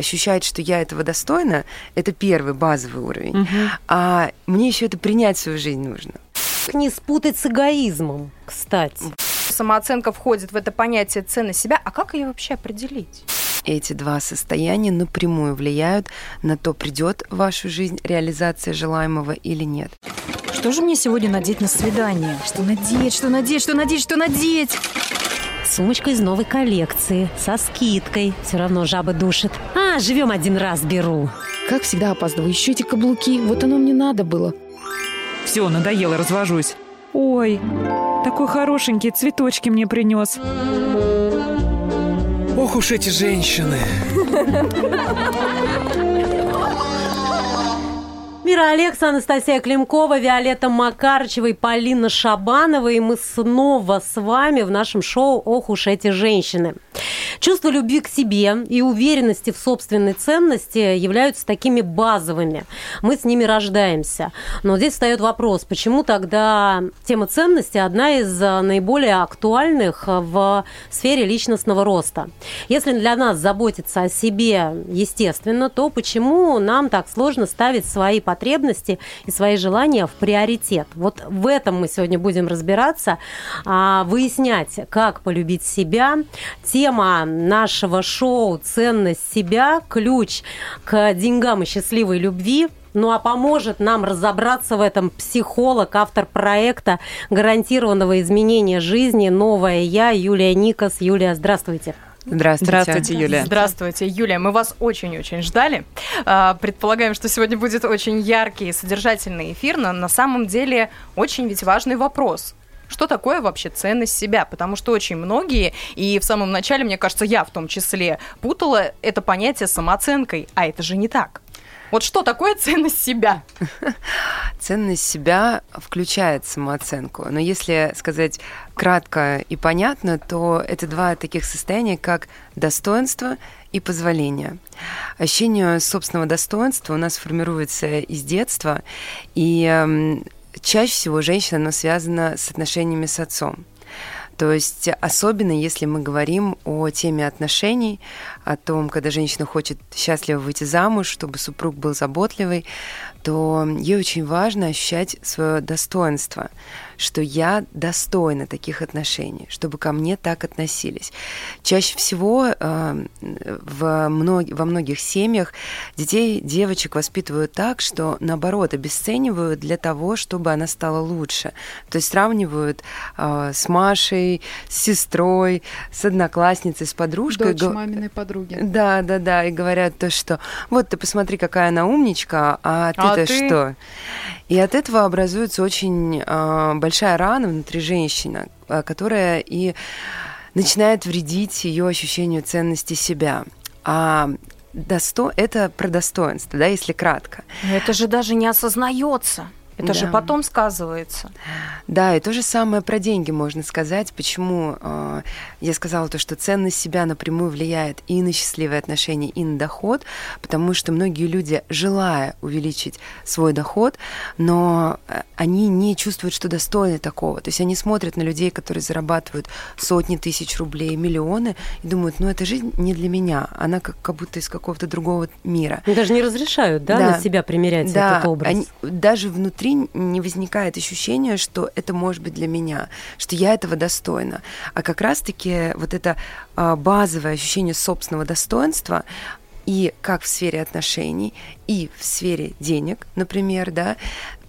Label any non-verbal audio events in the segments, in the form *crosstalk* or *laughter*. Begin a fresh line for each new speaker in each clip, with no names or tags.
ощущать, что я этого достойна, это первый базовый уровень. Угу. А мне еще это принять в свою жизнь нужно.
Не спутать с эгоизмом, кстати.
Самооценка входит в это понятие ценность себя. А как ее вообще определить?
Эти два состояния напрямую влияют на то, придет в вашу жизнь реализация желаемого или нет.
Что же мне сегодня надеть на свидание? Что надеть, что надеть, что надеть, что надеть?
Сумочка из новой коллекции, со скидкой. Все равно жаба душит. А, живем один раз, беру.
Как всегда опаздываю. Еще эти каблуки. Вот оно мне надо было.
Все, надоело, развожусь. Ой, такой хорошенький, цветочки мне принес.
Ох уж эти женщины. *laughs*
Мира Алекса, Анастасия Климкова, Виолетта Макарычева и Полина Шабанова. И мы снова с вами в нашем шоу «Ох уж эти женщины». Чувство любви к себе и уверенности в собственной ценности являются такими базовыми. Мы с ними рождаемся. Но здесь встает вопрос, почему тогда тема ценности одна из э, наиболее актуальных в сфере личностного роста? Если для нас заботиться о себе естественно, то почему нам так сложно ставить свои потребности и свои желания в приоритет? Вот в этом мы сегодня будем разбираться, а, выяснять, как полюбить себя. Тема нашего шоу «Ценность себя. Ключ к деньгам и счастливой любви». Ну а поможет нам разобраться в этом психолог, автор проекта гарантированного изменения жизни «Новая я» Юлия Никас. Юлия, здравствуйте.
Здравствуйте.
Здравствуйте, Юлия. Здравствуйте, Юлия. Мы вас очень-очень ждали. А, предполагаем, что сегодня будет очень яркий и содержательный эфир, но на самом деле очень ведь важный вопрос что такое вообще ценность себя, потому что очень многие, и в самом начале, мне кажется, я в том числе, путала это понятие самооценкой, а это же не так. Вот что такое ценность себя? *laughs*
Ценность себя включает самооценку. Но если сказать кратко и понятно, то это два таких состояния, как достоинство и позволение. Ощущение собственного достоинства у нас формируется из детства, и эм, чаще всего женщина, она связана с отношениями с отцом. То есть особенно если мы говорим о теме отношений, о том, когда женщина хочет счастливо выйти замуж, чтобы супруг был заботливый, то ей очень важно ощущать свое достоинство, что я достойна таких отношений, чтобы ко мне так относились. Чаще всего э, в мног... во многих семьях детей, девочек воспитывают так, что наоборот обесценивают для того, чтобы она стала лучше. То есть сравнивают э, с Машей, с сестрой, с одноклассницей, с подружкой.
Дочь маминой подруги.
Да, да, да, и говорят то, что вот ты посмотри, какая она умничка, а а ты? что? И от этого образуется очень э, большая рана внутри женщины, э, которая и начинает вредить ее ощущению ценности себя. А досто... это про достоинство, да, если кратко.
Но это же даже не осознается. Это да. же потом сказывается.
Да, и то же самое про деньги можно сказать. Почему э, я сказала то, что ценность себя напрямую влияет и на счастливые отношения, и на доход, потому что многие люди, желая увеличить свой доход, но э, они не чувствуют, что достойны такого. То есть они смотрят на людей, которые зарабатывают сотни тысяч рублей, миллионы, и думают, ну эта жизнь не для меня, она как, как будто из какого-то другого мира.
Они даже не разрешают, да, да. на себя примерять да. этот образ. Они,
даже внутри внутри не возникает ощущения, что это может быть для меня, что я этого достойна. А как раз-таки вот это а, базовое ощущение собственного достоинства, и как в сфере отношений, и в сфере денег, например, да,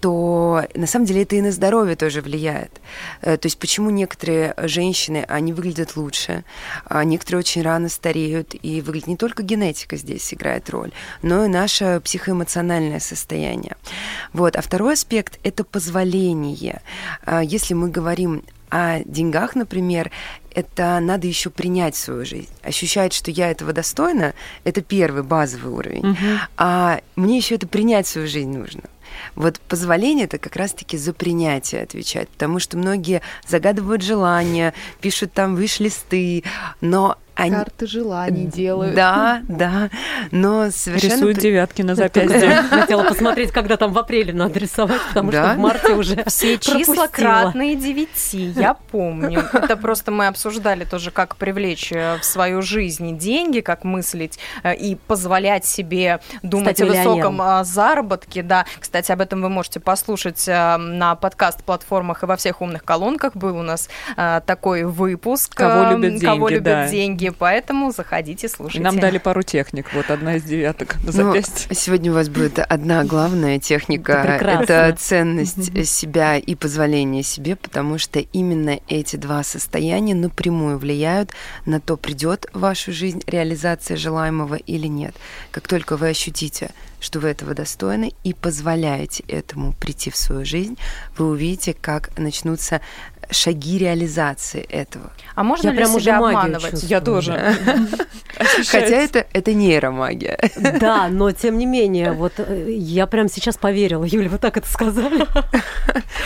то на самом деле это и на здоровье тоже влияет. Э, то есть почему некоторые женщины, они выглядят лучше, а некоторые очень рано стареют, и выглядит не только генетика здесь играет роль, но и наше психоэмоциональное состояние. Вот. А второй аспект – это позволение. А если мы говорим о деньгах, например, это надо еще принять свою жизнь. Ощущать, что я этого достойна, это первый базовый уровень. Угу. А мне еще это принять свою жизнь нужно. Вот позволение это как раз-таки за принятие отвечать, потому что многие загадывают желания, пишут там виш-листы, но
они... Карты желаний делают.
Да, да, но совершенно...
Рисуют девятки на запястье. *laughs*
Хотела посмотреть, когда там в апреле надо рисовать, потому что в марте уже
Все числа кратные девяти, я помню. *laughs* Это просто мы обсуждали тоже, как привлечь э, в свою жизнь деньги, как мыслить э, и позволять себе думать о высоком а, заработке. Да, кстати, об этом вы можете послушать а, на подкаст-платформах и во всех умных колонках. Был у нас такой выпуск.
Кого
а,
любят
Кого
деньги,
любят
да.
деньги. Поэтому заходите, слушайте.
нам дали пару техник. Вот одна из девяток на
Ну,
запястье.
сегодня у вас будет одна главная техника.
Это прекрасно.
Это ценность себя и позволение себе, потому что именно эти два состояния напрямую влияют на то, придет в вашу жизнь реализация желаемого или нет. Как только вы ощутите, что вы этого достойны и позволяете этому прийти в свою жизнь, вы увидите, как начнутся шаги реализации этого.
А можно
Я
ли
прям
себя обманывать?
чувствую.
Я тоже.
Хотя это, это нейромагия.
Да, но тем не менее, вот э, я прям сейчас поверила. Юля, вы так это сказали?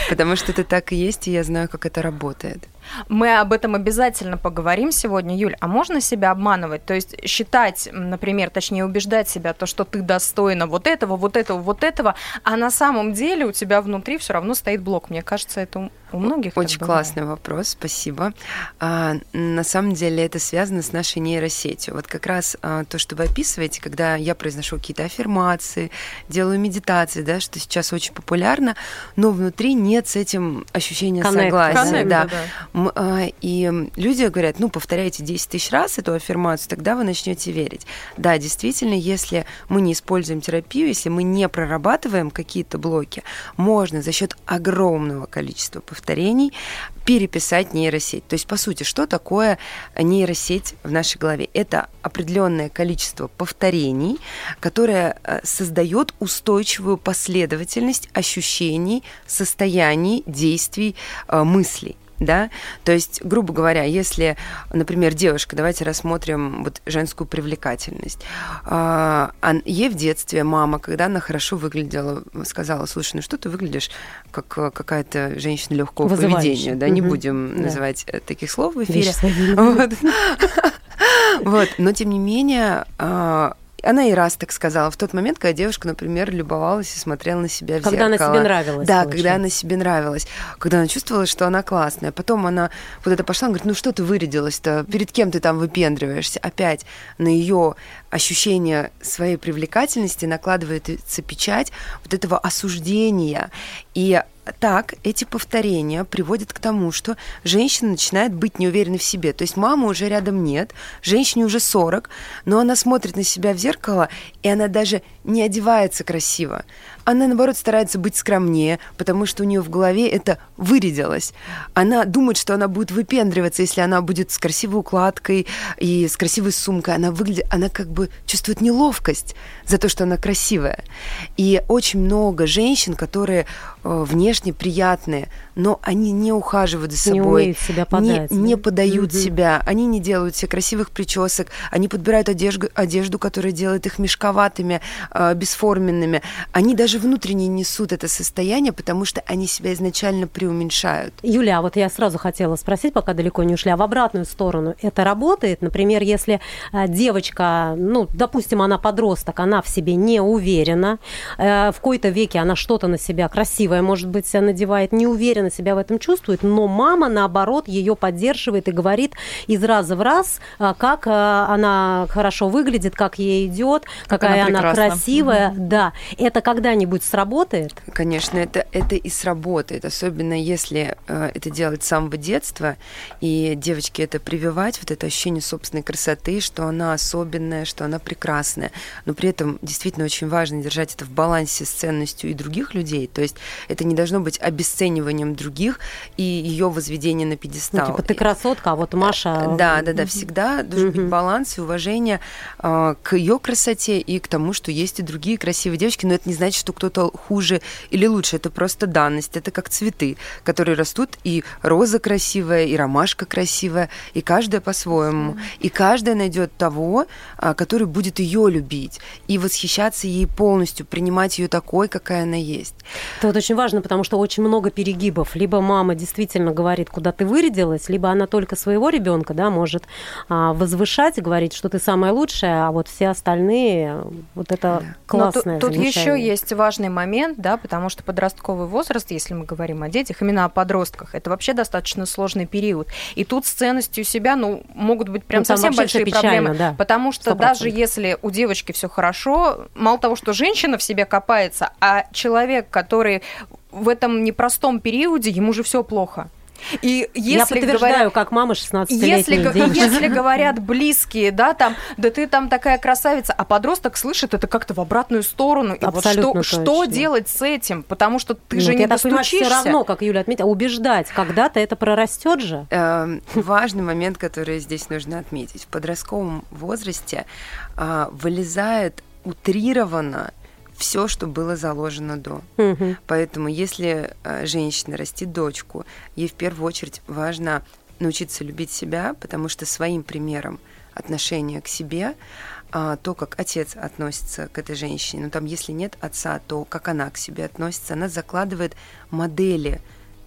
Потому что это так и есть, и я знаю, как это работает.
Мы об этом обязательно поговорим сегодня, Юль. А можно себя обманывать? То есть считать, например, точнее убеждать себя, то, что ты достойна вот этого, вот этого, вот этого, а на самом деле у тебя внутри все равно стоит блок. Мне кажется, это у- многих.
Очень
бывает.
классный вопрос, спасибо. А, на самом деле это связано с нашей нейросетью. Вот как раз а, то, что вы описываете, когда я произношу какие-то аффирмации, делаю медитации, да, что сейчас очень популярно, но внутри нет с этим ощущения
Коннекта,
согласия.
Коннект,
да.
да.
А, И люди говорят, ну, повторяйте 10 тысяч раз эту аффирмацию, тогда вы начнете верить. Да, действительно, если мы не используем терапию, если мы не прорабатываем какие-то блоки, можно за счет огромного количества повторений переписать нейросеть. То есть, по сути, что такое нейросеть в нашей голове? Это определенное количество повторений, которое э, создает устойчивую последовательность ощущений, состояний, действий, э, мыслей. Да, то есть, грубо говоря, если, например, девушка, давайте рассмотрим вот женскую привлекательность. А, ан- ей в детстве мама, когда она хорошо выглядела, сказала: слушай, ну что ты выглядишь как э, какая-то женщина легкого поведения, да, не будем
Да.
называть э, таких слов в эфире. *laughs* Вот, но тем не менее, а, она и раз так сказала в тот момент, когда девушка, например, любовалась и смотрела на себя в
Когда она
зеркало.
себе нравилась,
Да,
получается.
когда она себе нравилась. Когда она чувствовала, что она классная. Потом она вот это пошла, она говорит, ну что ты вырядилась-то? Перед кем ты там выпендриваешься? Опять на ее ощущение своей привлекательности накладывается печать вот этого осуждения. И так эти повторения приводят к тому, что женщина начинает быть неуверенной в себе. То есть мамы уже рядом нет, женщине уже 40, но она смотрит на себя в зеркало, и она даже не одевается красиво. Она, наоборот, старается быть скромнее, потому что у нее в голове это вырядилось. Она думает, что она будет выпендриваться, если она будет с красивой укладкой и с красивой сумкой. Она выглядит, она как бы чувствует неловкость за то, что она красивая. И очень много женщин, которые внешне приятные, но они не ухаживают за
Не
собой,
умеют себя
не,
подать,
не
да?
подают
Мгм.
себя, они не делают себе красивых причесок, они подбирают одежду, одежду которая делает их мешковатыми, э, бесформенными. Они даже внутренне несут это состояние, потому что они себя изначально преуменьшают.
Юля, а вот я сразу хотела спросить, пока далеко не ушли, а в обратную сторону это работает? Например, если э, девочка, ну, допустим, она подросток, она в себе не уверена, э, в какой-то веке она что-то на себя красивое, может быть, надевает, не уверенно себя в этом чувствует, но мама, наоборот, ее поддерживает и говорит из раза в раз, э, как э, она хорошо выглядит, как ей идет, какая
она
она, красивая. Да, это когда-нибудь сработает?
Конечно, это, это и сработает, особенно если э, это делать с самого детства, и девочке это прививать, вот это ощущение собственной красоты, что она особенная, что она прекрасная. Но при этом действительно очень важно держать это в балансе с ценностью и других людей. То есть это не должно быть обесцениванием других и ее возведение на
Ну,
пьедестал.
типа, ты красотка, а вот Маша...
Да, да, да, всегда должен быть баланс и уважение э, к ее красоте и к тому, что есть и другие красивые девочки, но это не значит, что кто-то хуже или лучше, это просто данность, это как цветы, которые растут, и роза красивая, и ромашка красивая, и каждая по-своему, и каждая найдет того, который будет ее любить и восхищаться ей полностью, принимать ее такой, какая она есть.
Это вот очень важно, потому что очень много перегибов. Либо мама действительно говорит, куда ты вырядилась, либо она только своего ребенка, да, может а, возвышать и говорить, что ты самая лучшая, а вот все остальные, вот это
Но
классное
тут, тут еще есть важный момент, да, потому что подростковый возраст, если мы говорим о детях, именно о подростках, это вообще достаточно сложный период. И тут с ценностью себя, ну, могут быть прям
Ну,
совсем большие
печально,
проблемы.
да.
Потому что
100%.
даже если у девочки все хорошо, мало того, что женщина в себе копается, а человек, который в этом непростом периоде, ему же все плохо. И если
Я подтверждаю,
говорят-
как мама 16-летней
если, если говорят близкие, да, там, да ты там такая красавица, а подросток слышит это как-то в обратную сторону. И вот
Абсолютно
что, что
точно.
делать с этим? Потому что ты
Ну,
же
вот
не
я так понимаю, все
достучишься.
равно, как Юля отметила, убеждать. Когда-то это прорастет же.
Эм, Важный момент, который здесь нужно отметить. В подростковом возрасте а, вылезает утрированно все, что было заложено до.
Мгм.
Поэтому, если э, женщина растит дочку, ей в первую очередь важно научиться любить себя, потому что своим примером отношения к себе, а, то, как отец относится к этой женщине, ну там, если нет отца, то как она к себе относится, она закладывает модели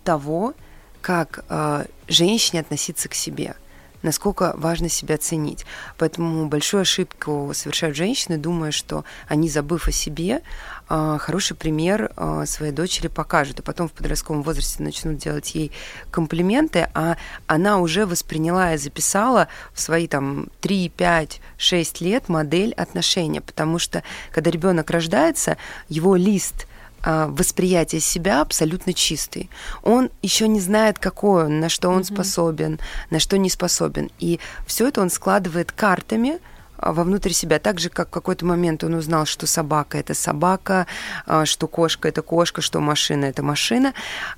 того, как э, женщине относиться к себе насколько важно себя ценить. Поэтому большую ошибку совершают женщины, думая, что они, забыв о себе, а, хороший пример а, своей дочери покажут, и потом в подростковом возрасте начнут делать ей комплименты, а она уже восприняла и записала в свои там 3, 5, 6 лет модель отношения, потому что когда ребенок рождается, его лист а, восприятие себя абсолютно чистый. Он еще не знает, какой он, на что он способен, на что не способен. И все это он складывает картами а, вовнутрь себя. Так же, как в какой-то момент он узнал, что собака это собака, а, что кошка это кошка, что машина это машина.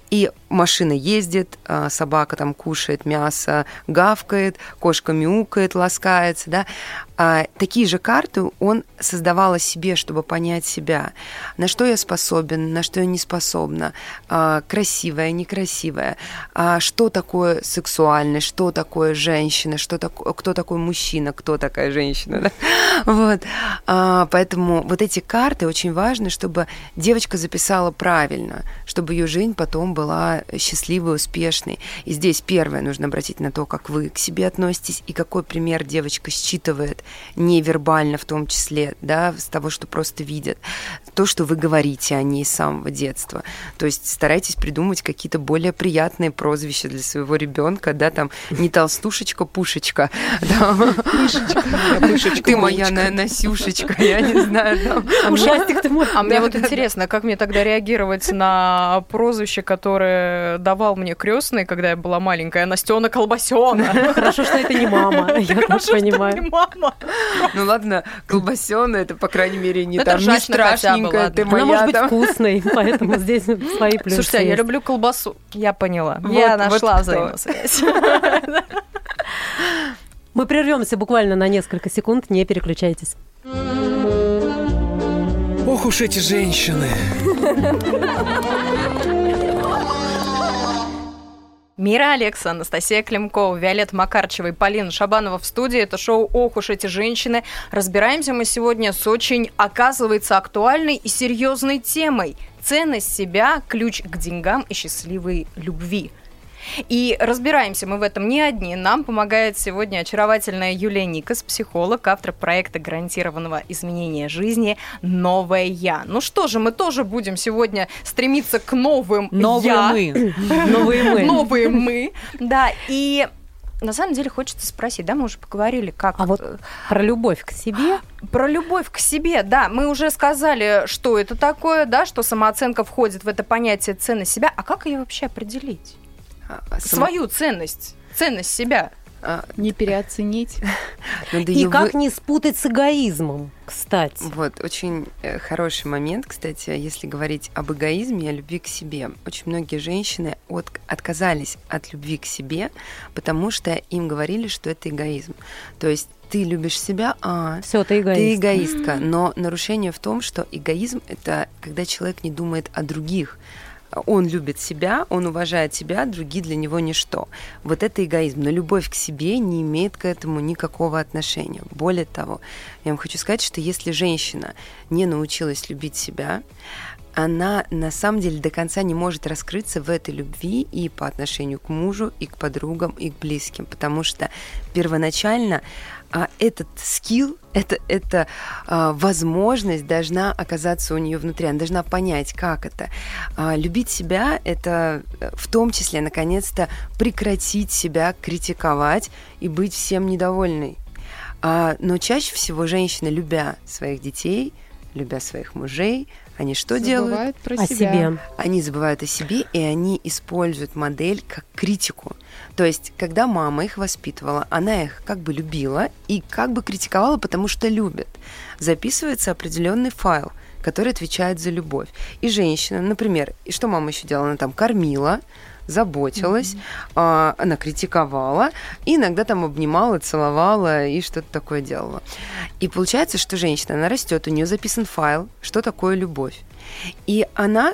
И машина ездит, а, собака там кушает мясо, гавкает, кошка мяукает, ласкается, да. А такие же карты он создавал о себе, чтобы понять себя, на что я способен, на что я не способна, а, красивая, некрасивая, а что такое сексуальность, что такое женщина, что такое, кто такой мужчина, кто такая женщина, да? Вот. А, поэтому вот эти карты очень важно, чтобы девочка записала правильно, чтобы ее жизнь потом была счастливой, успешной. И здесь первое нужно обратить на то, как вы к себе относитесь и какой пример девочка считывает невербально в том числе, да, с того, что просто видят, то, что вы говорите о ней с самого детства. То есть старайтесь придумать какие-то более приятные прозвища для своего ребенка, да, там не толстушечка, пушечка, *laughs* да, ты моя на- Насюшечка, я не знаю. *laughs*
Ужастик ты мой.
А мне вот интересно, как мне тогда реагировать на прозвище, которое давал мне крестный, когда я была маленькая, Настена Колбасена. *laughs*
Хорошо, что это не мама, я
Хорошо, что
понимаю.
не мама.
Ну ладно, колбасена, это, по крайней мере, не
Это
там, не страшненькая, ты
Она
моя
может быть вкусной, *laughs* поэтому здесь свои плюсы
Слушайте, а я люблю колбасу. Я поняла. Я нашла взаимосвязь.
Мы прервемся буквально на несколько секунд, не переключайтесь.
Ох уж эти женщины.
Мира Алекса, Анастасия Климкова, Виолетта Макарчева и Полина Шабанова в студии. Это шоу «Ох уж эти женщины». Разбираемся мы сегодня с очень, оказывается, актуальной и серьезной темой. Ценность себя – ключ к деньгам и счастливой любви. И разбираемся мы в этом не одни. Нам помогает сегодня очаровательная Юлия Никас, психолог, автор проекта гарантированного изменения жизни «Новое я». Ну что же, мы тоже будем сегодня стремиться к новым
Новые
«я».
мы. *laughs*
Новые мы.
Новые мы. Да, и на самом деле хочется спросить, да, мы уже поговорили, как
А вот
э,
про любовь к себе
про любовь к себе, да, мы уже сказали, что это такое, да, что самооценка входит в это понятие ценность себя, а как ее вообще определить?
А,
Свою ценность, ценность себя.
а,
Не переоценить. *laughs*
надо
и как
вы-
не спутать с эгоизмом, кстати.
Вот, очень э, хороший момент, кстати, если говорить об эгоизме и о любви к себе. Очень многие женщины от- отказались от любви к себе, потому что им говорили, что это эгоизм. То есть ты любишь себя, а
Все, ты эгоист.
ты эгоистка. Но нарушение в том, что эгоизм это когда человек не думает о других. Он любит себя, он уважает себя, другие для него ничто. Вот это эгоизм. Но любовь к себе не имеет к этому никакого отношения. Более того, я вам хочу сказать, что если женщина не научилась любить себя, она на самом деле до конца не может раскрыться в этой любви и по отношению к мужу, и к подругам, и к близким, потому что первоначально а, этот скилл, это, это а, возможность должна оказаться у нее внутри, она должна понять, как это. А, любить себя – это э, в том числе, наконец-то, прекратить себя критиковать и быть всем недовольной. А, но чаще всего женщины, любя своих детей, любя своих мужей, они что делают?
про
О
себя.
себе.
Они забывают о себе, и они используют модель как критику. То есть, когда мама их воспитывала, она их как бы любила и как бы критиковала, потому что любит. Записывается определенный файл, который отвечает за любовь. И женщина, например, и что мама еще делала? Она там кормила, заботилась, а, она критиковала, и иногда там обнимала, целовала и что-то такое делала. И получается, что женщина, она растет, у нее записан файл, что такое любовь. И она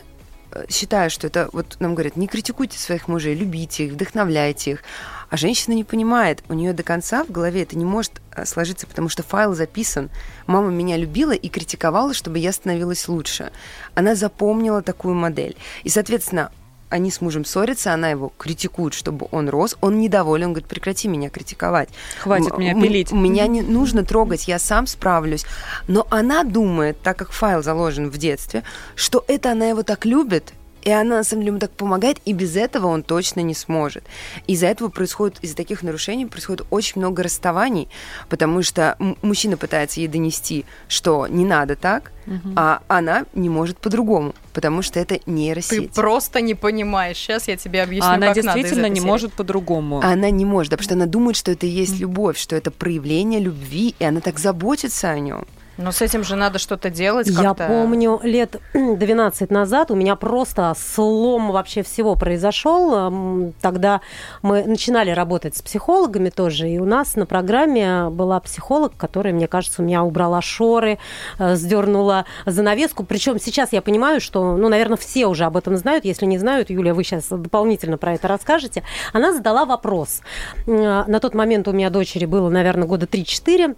э, считая, что это, вот нам говорят, не критикуйте своих мужей, любите их, вдохновляйте их. А женщина не понимает, у нее до конца в голове это не может э, сложиться, потому что файл записан. Мама меня любила и критиковала, чтобы я становилась лучше. Она запомнила такую модель. И, соответственно, они с мужем ссорятся, она его критикует, чтобы он рос, он недоволен, он говорит, прекрати меня критиковать.
Хватит
М-
меня пилить.
Меня не нужно трогать, я сам справлюсь. Но она думает, так как файл заложен в детстве, что это она его так любит, и она на самом деле ему так помогает, и без этого он точно не сможет. Из-за этого происходит, из-за таких нарушений происходит очень много расставаний, потому что мужчина пытается ей донести, что не надо так, а она не может по-другому, потому что это
Ты
нейросеть.
просто не понимаешь. Сейчас я тебе объясню,
А она действительно не
серии.
может по-другому.
Она не может, да, потому что она думает, что это и есть любовь, что это проявление любви, и она так заботится о нем.
Но с этим же надо что-то делать
Я помню, лет *clears throat* 12 назад у меня просто слом вообще всего произошел. Тогда мы начинали работать с психологами тоже, и у нас на программе была психолог, которая, мне кажется, у меня убрала шоры, э, сдернула занавеску. Причем сейчас я понимаю, что, ну, наверное, все уже об этом знают. Если не знают, Юлия, вы сейчас дополнительно про это расскажете. Она задала вопрос. М, На тот момент у меня дочери было, наверное, года 3-4.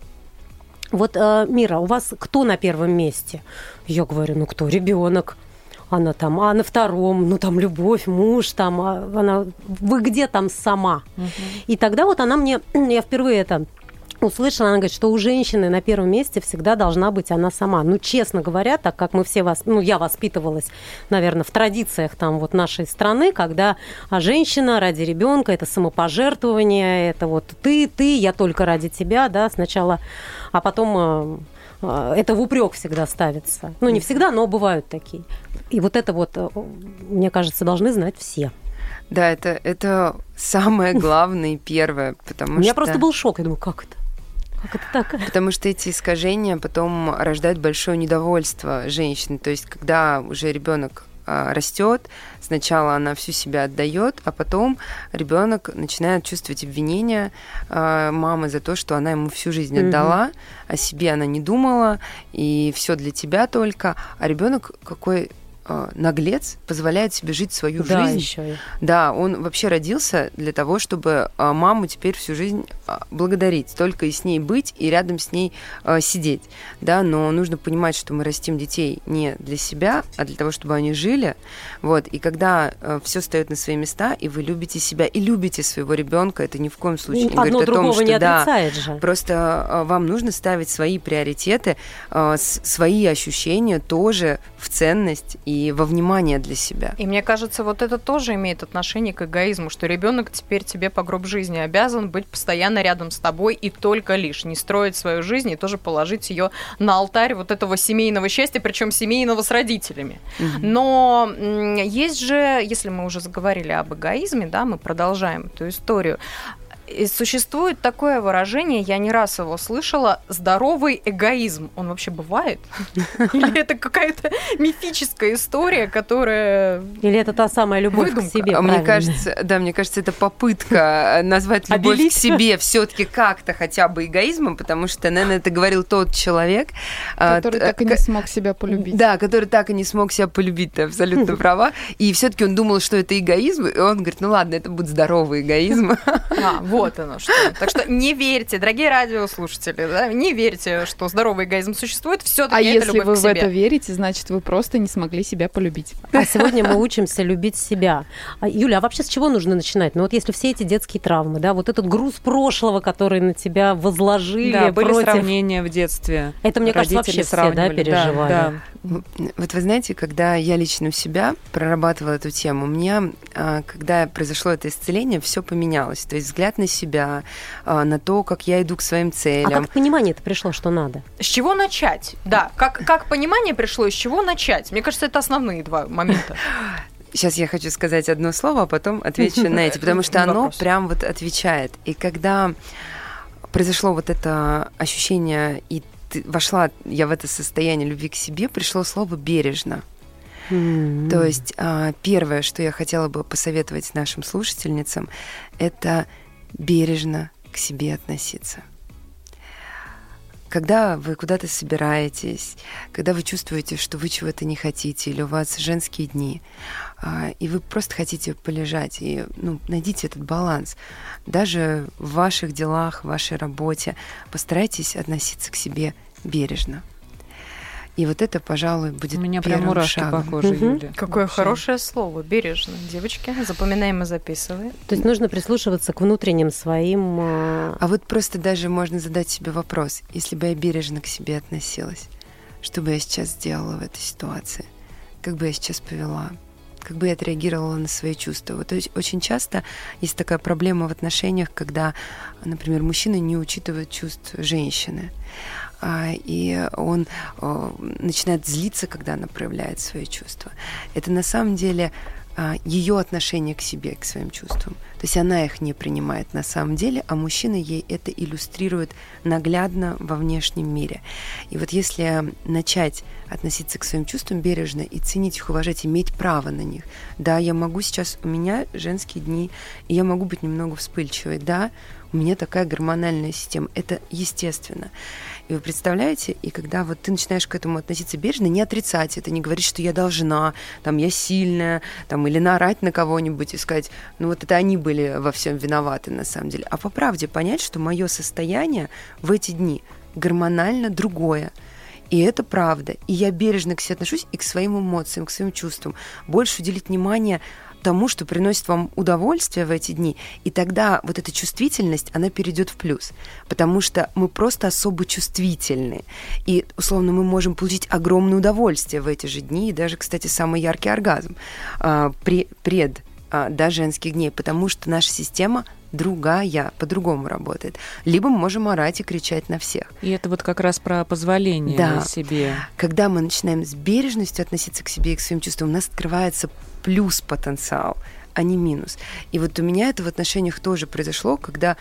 Вот, э, Мира, у вас кто на первом месте? Я говорю, ну кто? Ребенок. Она там, а на втором, ну там любовь, муж, там, а она, вы где там сама? И тогда вот она мне, *clears throat* я впервые это услышала, она говорит, что у женщины на первом месте всегда должна быть она сама. Ну, честно говоря, так как мы все вас, ну, я воспитывалась, наверное, в традициях там вот нашей страны, когда а женщина ради ребенка, это самопожертвование, это вот ты, ты, я только ради тебя, да, сначала, а потом э, э, это в упрек всегда ставится. Ну, не всегда, но бывают такие. И вот это вот, э, мне кажется, должны знать все.
Да, это, это самое главное и первое, потому
У меня
что...
просто был шок. Я думаю, как это? Как это так?
Потому что эти искажения потом рождают большое недовольство женщины. То есть, когда уже ребенок растет, сначала она всю себя отдает, а потом ребенок начинает чувствовать обвинения а, мамы за то, что она ему всю жизнь отдала, о себе она не думала, и все для тебя только. А ребенок какой а, наглец позволяет себе жить свою
Да,
жизнь.
еще.
Да, он вообще родился для того, чтобы а, маму теперь всю жизнь а, благодарить, только и с ней быть и рядом с ней сидеть, да, но нужно понимать, что мы растим детей не для себя, а для того, чтобы они жили, вот, и когда все встает на свои места, и вы любите себя, и любите своего ребенка, это ни в коем случае не
Одно
говорит о том, что
не
да,
же.
Просто вам нужно ставить свои приоритеты, свои ощущения тоже в ценность и во внимание для себя.
И мне кажется, вот это тоже имеет отношение к эгоизму, что ребенок теперь тебе по гроб жизни обязан быть постоянно рядом с тобой и только лишь не строить свою жизнь и тоже положить ее на алтарь вот этого семейного счастья, причем семейного с родителями. Но м, есть же, если мы уже заговорили об эгоизме, да, мы продолжаем эту историю. И существует такое выражение, я не раз его слышала, здоровый эгоизм. Он вообще бывает? *laughs* Или это какая-то мифическая история, которая...
Или это та самая любовь
Выдумка.
к себе?
А мне
правильно?
кажется, да, мне кажется, это попытка назвать любовь
Обелить.
к себе все-таки как-то хотя бы эгоизмом, потому что, наверное, это говорил тот человек, а,
Который так и не смог себя полюбить.
Да, который так и не смог себя полюбить, ты абсолютно *laughs* права. И все-таки он думал, что это эгоизм, и он говорит, ну ладно, это будет здоровый эгоизм.
А, вот. *laughs* Вот оно что. Так что не верьте, дорогие радиослушатели, да, не верьте, что здоровый эгоизм существует. Все-таки
А
это
если вы в это верите, значит, вы просто не смогли себя полюбить.
А сегодня мы учимся любить себя. А, Юля, а вообще с чего нужно начинать? Ну вот если все эти детские травмы, да, вот этот груз прошлого, который на тебя возложили
Да, были
против...
сравнения в детстве.
Это, мне кажется,
Родители
вообще все, да, переживали.
Да,
Вот вы знаете, когда я лично у себя прорабатывала эту тему, у меня, а, когда произошло это исцеление, все поменялось. То есть взгляд на себя, а, на то, как я иду к своим
А
целям.
как понимание это пришло, что надо?
С чего начать? Да, как, как понимание пришло, и с чего начать? Мне кажется, это основные два момента.
Сейчас я хочу сказать одно слово, а потом отвечу на эти, *laughs* потому что оно прям вот отвечает. И когда произошло вот это ощущение, и ты- вошла я в это состояние любви к себе, пришло слово бережно. То есть а, первое, что я хотела бы посоветовать нашим слушательницам, это бережно к себе относиться. Когда вы куда-то собираетесь, когда вы чувствуете, что вы чего-то не хотите, или у вас женские дни, а, и вы просто хотите полежать, и ну, найдите этот баланс. Даже в ваших делах, в вашей работе постарайтесь относиться к себе бережно. И вот это, пожалуй, будет
У меня прям мурашки
шагом.
по коже,
Мгм.
Юля.
Какое
Вообще.
хорошее слово, бережно. Девочки, запоминаем и записываем.
То есть нужно прислушиваться к внутренним своим... а,
А вот просто даже можно задать себе вопрос, если бы я бережно к себе относилась, что бы я сейчас сделала в этой ситуации? Как бы я сейчас повела? Как бы я отреагировала на свои чувства? Вот оч- очень часто есть такая проблема в отношениях, когда, например, мужчина не учитывает чувств женщины. А, и он э, начинает злиться, когда она проявляет свои чувства. Это на самом деле ее отношение к себе, к своим чувствам. То есть она их не принимает на самом деле, а мужчина ей это иллюстрирует наглядно во внешнем мире. И вот если начать относиться к своим чувствам бережно и ценить их, уважать, иметь право на них. Да, я могу сейчас, у меня женские дни, и я могу быть немного вспыльчивой. Да, у меня такая гормональная система. Это естественно. И вы представляете, и когда вот ты начинаешь к этому относиться бережно, не отрицать это, не говорить, что я должна, там, я сильная, там, или наорать на кого-нибудь и сказать, ну вот это они были во всем виноваты на самом деле. А по правде понять, что мое состояние в эти дни гормонально другое. И это правда. И я бережно к себе отношусь и к своим эмоциям, к своим чувствам. Больше уделить внимание тому, что приносит вам удовольствие в эти дни, и тогда вот эта чувствительность, она перейдет в плюс, потому что мы просто особо чувствительны, и, условно, мы можем получить огромное удовольствие в эти же дни, и даже, кстати, самый яркий оргазм а, пре- пред да, женских дней, потому что наша система другая, по-другому работает. Либо мы можем орать и кричать на всех.
И это вот как раз про позволение
Да.
себе.
Когда мы начинаем с бережностью относиться к себе и к своим чувствам, у нас открывается плюс потенциал, а не минус. И вот у меня это в отношениях тоже произошло, когда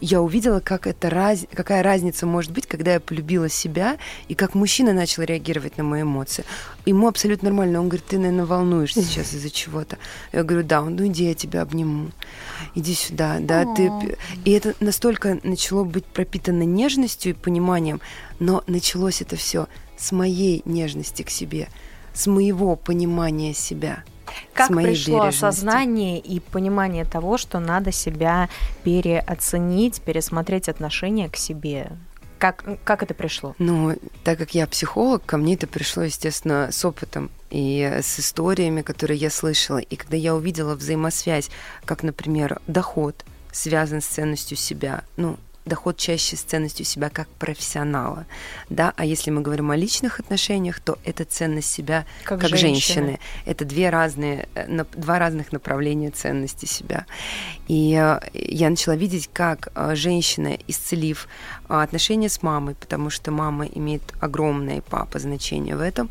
я увидела, как это раз... какая разница может быть, когда я полюбила себя, и как мужчина начал реагировать на мои эмоции. Ему абсолютно нормально. Он говорит, ты, наверное, волнуешься сейчас из-за чего-то. Я говорю, да, он, ну иди, я тебя обниму. Иди сюда, да, ты... И это настолько начало быть пропитано нежностью и пониманием, но началось это все с моей нежности к себе, с моего понимания себя.
Как пришло осознание и понимание того, что надо себя переоценить, пересмотреть отношение к себе? Как, как это пришло?
Ну, так как я психолог, ко мне это пришло, естественно, с опытом и с историями, которые я слышала. И когда я увидела взаимосвязь, как, например, доход связан с ценностью себя, ну, доход чаще с ценностью себя как профессионала, да, а если мы говорим о личных отношениях, то это ценность себя
Как
как,
женщины.
женщины. Это две разные, э, два разных направления ценности себя. И э, я начала видеть, как э, женщина, исцелив отношения с мамой, потому что мама имеет огромное папа значение в этом,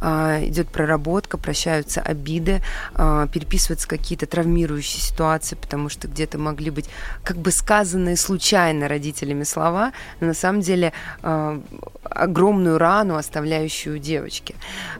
э, идет проработка, прощаются обиды, э, переписываются какие-то травмирующие ситуации, потому что где-то могли быть как бы сказанные случайно родителями слова, но на самом деле огромную рану, оставляющую девочки.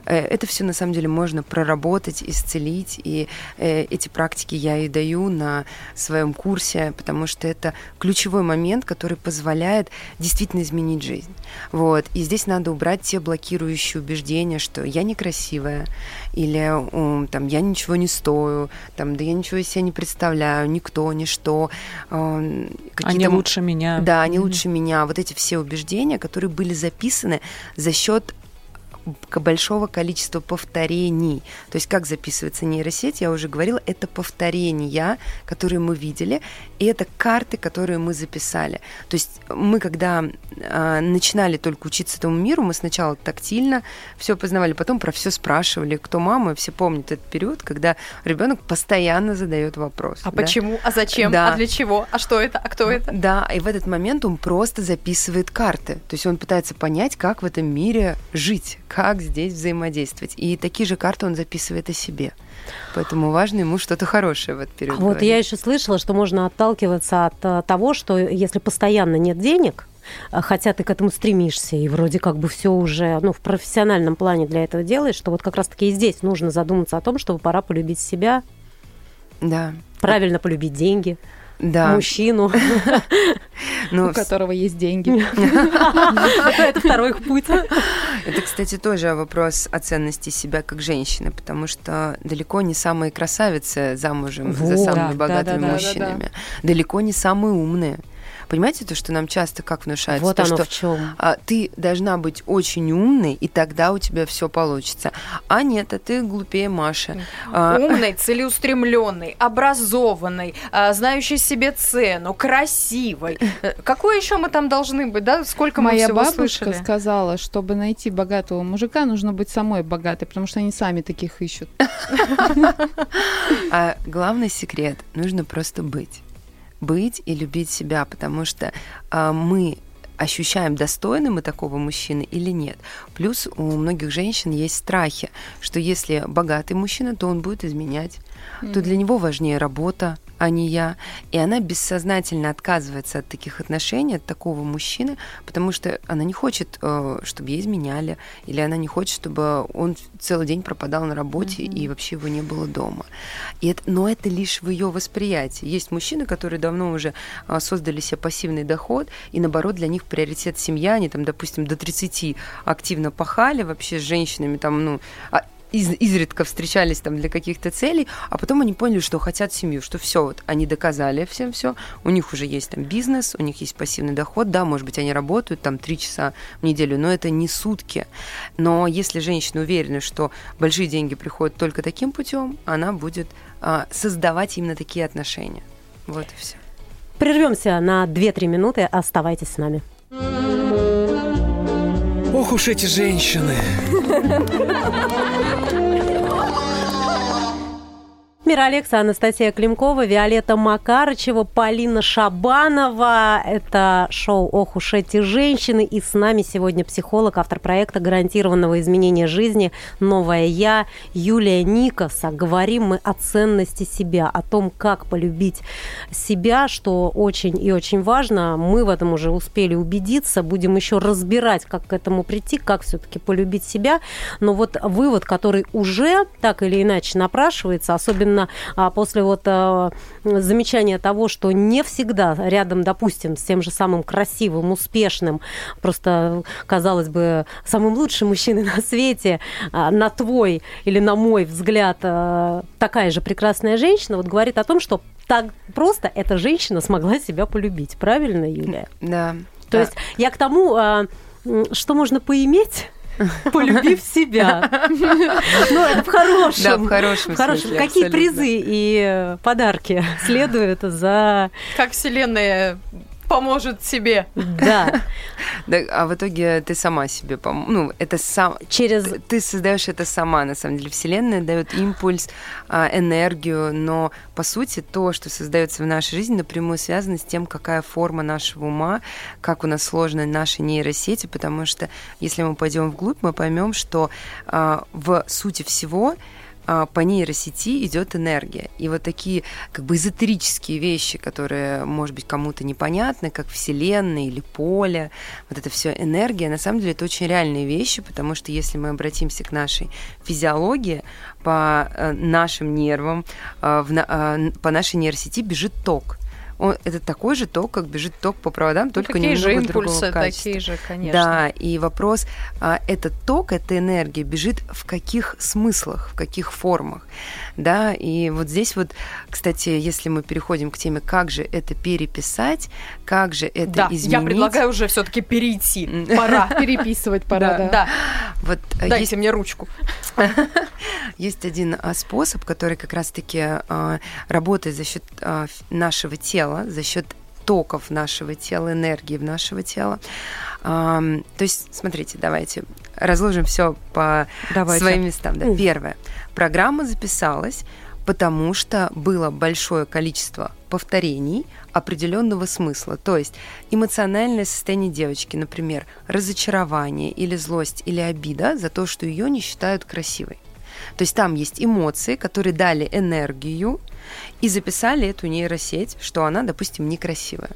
Э, это все на самом деле можно проработать, исцелить, и э, эти практики я и даю на своем курсе, потому что это ключевой момент, который позволяет действительно изменить жизнь. Вот. И здесь надо убрать те блокирующие убеждения, что я некрасивая, или там, я ничего не стою, там, да я ничего из себя не представляю, никто, ничто.
Э, они лучше меня.
Да, они mm-hmm. лучше меня. Вот эти все убеждения, которые были записаны за счет большого количества повторений. То есть как записывается нейросеть, я уже говорила, это повторения, которые мы видели, и это карты, которые мы записали. То есть мы, когда э, начинали только учиться этому миру, мы сначала тактильно все познавали, потом про все спрашивали, кто мама, все помнят этот период, когда ребенок постоянно задает вопрос.
А да? почему? А зачем?
Да.
А для чего? А что это? А кто это?
Да, и в этот момент он просто записывает карты. То есть он пытается понять, как в этом мире жить, как здесь взаимодействовать. И такие же карты он записывает о себе. Поэтому важно ему что-то хорошее в этот период.
А вот я еще слышала, что можно отталкиваться от э, того, что если постоянно нет денег, э, хотя ты к этому стремишься, и вроде как бы все уже ну, в профессиональном плане для этого делаешь, что вот как раз-таки и здесь нужно задуматься о том, чтобы пора полюбить себя.
Да.
Правильно полюбить деньги
да.
мужчину. *laughs*
Ну, у которого есть деньги. *laughs*
Это второй путь.
Это, кстати, тоже вопрос о ценности себя как женщины, потому что далеко не самые красавицы замужем за самыми богатыми мужчинами. Далеко не самые умные. Понимаете, то, что нам часто как внушается?
Вот
то,
оно
что
в чем.
А, ты должна быть очень умной, и тогда у тебя все получится. А нет, а ты глупее Маши.
А, умной, целеустремленной, образованной, а, знающей себе цену, красивой. Э, какой еще мы там должны быть, да? Сколько мы
Моя
всего
бабушка
слышали?
сказала, чтобы найти богатого мужика, нужно быть самой богатой, потому что они сами таких ищут. *laughs*
А главный секрет – нужно просто быть быть и любить себя, потому что а, мы ощущаем, достойны мы такого мужчины или нет. Плюс у многих женщин есть страхи, что если богатый мужчина, то он будет изменять, mm-hmm. то для него важнее работа, а не я. И она бессознательно отказывается от таких отношений, от такого мужчины, потому что она не хочет, э, чтобы ей изменяли, или она не хочет, чтобы он целый день пропадал на работе mm-hmm. и вообще его не было дома. И это, но это лишь в ее восприятии. Есть мужчины, которые давно уже э, создали себе пассивный доход, и наоборот для них приоритет семья, они там, допустим, до 30 активно пахали вообще с женщинами, там, ну, а из, изредка встречались там для каких-то целей, а потом они поняли, что хотят семью, что все, вот они доказали всем все, у них уже есть там бизнес, у них есть пассивный доход, да, может быть, они работают там три часа в неделю, но это не сутки. Но если женщина уверена, что большие деньги приходят только таким путем, она будет а, создавать именно такие отношения. Вот и все.
Прервемся на 2-3 минуты, оставайтесь с нами.
Ох уж эти женщины. *laughs*
Мира Алекса, Анастасия Климкова, Виолетта Макарычева, Полина Шабанова. Это шоу «Ох уж эти женщины». И с нами сегодня психолог, автор проекта гарантированного изменения жизни «Новая я» Юлия Никаса. Говорим мы о ценности себя, о том, как полюбить себя, что очень и очень важно. Мы в этом уже успели убедиться. Будем еще разбирать, как к этому прийти, как все-таки полюбить себя. Но вот вывод, который уже так или иначе напрашивается, особенно особенно а, после вот а, замечания того, что не всегда рядом, допустим, с тем же самым красивым, успешным, просто, казалось бы, самым лучшим мужчиной на свете, а, на твой или на мой взгляд, такая же прекрасная женщина, вот говорит о том, что так просто эта женщина смогла себя полюбить. Правильно, Юлия?
Да.
То да. есть я к тому, что можно поиметь *laughs* полюбив себя. Ну, это в хорошем.
Да, в хорошем
в хорошем.
Смысле,
Какие призы и подарки *laughs* следуют за...
Как вселенная поможет себе.
Да. *laughs*
да. А в итоге ты сама себе пом... Ну, это сам...
Через...
Ты создаешь это сама, на самом деле. Вселенная дает импульс, а, энергию, но, по сути, то, что создается в нашей жизни, напрямую связано с тем, какая форма нашего ума, как у нас сложны наши нейросети, потому что, если мы пойдем вглубь, мы поймем, что а, в сути всего по нейросети идет энергия. И вот такие как бы эзотерические вещи, которые, может быть, кому-то непонятны, как Вселенная или поле, вот это все энергия, на самом деле это очень реальные вещи, потому что если мы обратимся к нашей физиологии, по э, нашим нервам, э, э, по нашей нейросети бежит ток он, это такой же ток, как бежит ток по проводам, только
такие
немного
же импульсы,
другого качества.
такие же, конечно.
Да, и вопрос, а, этот ток, эта энергия бежит в каких смыслах, в каких формах, да, и вот здесь вот, кстати, если мы переходим к теме, как же это переписать, как же это
да,
изменить.
я предлагаю уже все-таки перейти, пора. *laughs*
Переписывать пора, да.
Да,
Вот а,
дайте
есть,
мне ручку. *laughs*
есть один а, способ, который как раз-таки а, работает за счет нашего тела, за счет токов нашего тела, энергии в нашего тела. То есть, смотрите, давайте разложим все по
Давайте.
своим местам. Да. Первое. Программа записалась, потому что было большое количество повторений определенного смысла. То есть эмоциональное состояние девочки, например, разочарование или злость или обида за то, что ее не считают красивой. То есть там есть эмоции, которые дали энергию и записали эту нейросеть, что она, допустим, некрасивая.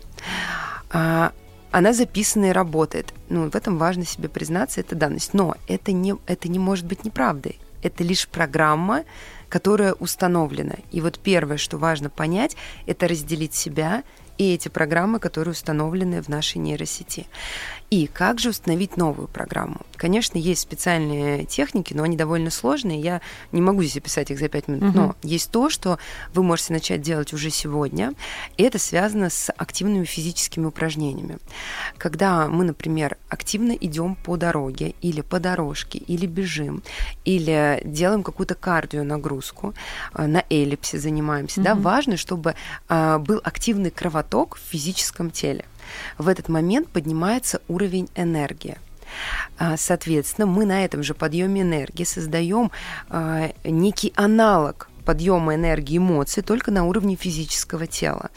А, она записана и работает. Ну, в этом важно себе признаться, это данность. Но это не, это не может быть неправдой. Это лишь программа, которая установлена. И вот первое, что важно понять, это разделить себя и эти программы, которые установлены в нашей нейросети. И как же установить новую программу? Конечно, есть специальные техники, но они довольно сложные. Я не могу здесь описать их за пять минут.
Мгм.
Но есть то, что вы можете начать делать уже сегодня. И это связано с активными физическими упражнениями. Когда мы, например, активно идем по дороге или по дорожке, или бежим, или делаем какую-то кардио нагрузку, э, на эллипсе занимаемся, да,
Мгм.
важно, чтобы а, был активный кровоток в физическом теле. В этот момент поднимается уровень энергии. А, Соответственно, мы на этом же подъеме энергии создаем а, некий аналог подъема энергии эмоций только на уровне физического тела.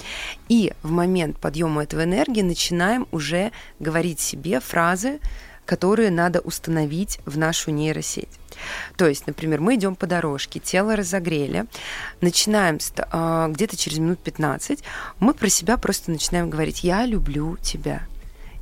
И в момент подъема этого энергии начинаем уже говорить себе фразы, которые надо установить в нашу нейросеть. То есть, например, мы идем по дорожке, тело разогрели, начинаем а, где-то через минут 15, мы про себя просто начинаем говорить «я люблю тебя».